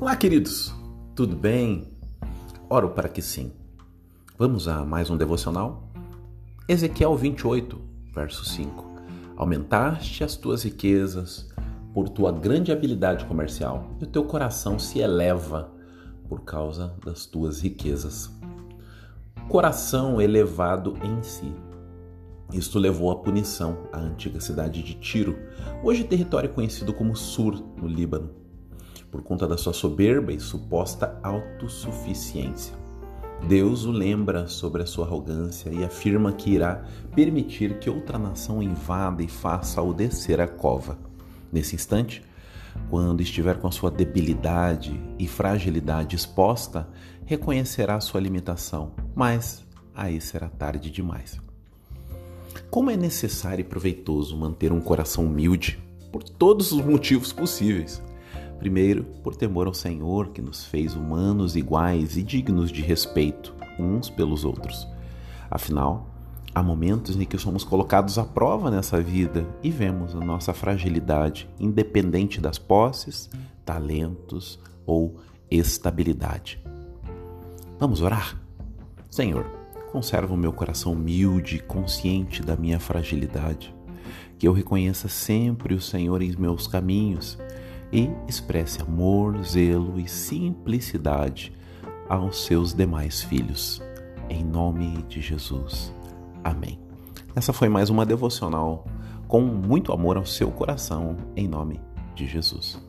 Olá, queridos, tudo bem? Oro para que sim. Vamos a mais um devocional? Ezequiel 28, verso 5. Aumentaste as tuas riquezas por tua grande habilidade comercial e o teu coração se eleva por causa das tuas riquezas. Coração elevado em si. Isto levou à punição à antiga cidade de Tiro, hoje território conhecido como Sur, no Líbano por conta da sua soberba e suposta autossuficiência. Deus o lembra sobre a sua arrogância e afirma que irá permitir que outra nação invada e faça-o descer a cova. Nesse instante, quando estiver com a sua debilidade e fragilidade exposta, reconhecerá sua limitação, mas aí será tarde demais. Como é necessário e proveitoso manter um coração humilde por todos os motivos possíveis. Primeiro, por temor ao Senhor, que nos fez humanos iguais e dignos de respeito uns pelos outros. Afinal, há momentos em que somos colocados à prova nessa vida e vemos a nossa fragilidade, independente das posses, talentos ou estabilidade. Vamos orar? Senhor, conserva o meu coração humilde e consciente da minha fragilidade. Que eu reconheça sempre o Senhor em meus caminhos e expresse amor, zelo e simplicidade aos seus demais filhos. Em nome de Jesus. Amém. Essa foi mais uma devocional com muito amor ao seu coração, em nome de Jesus.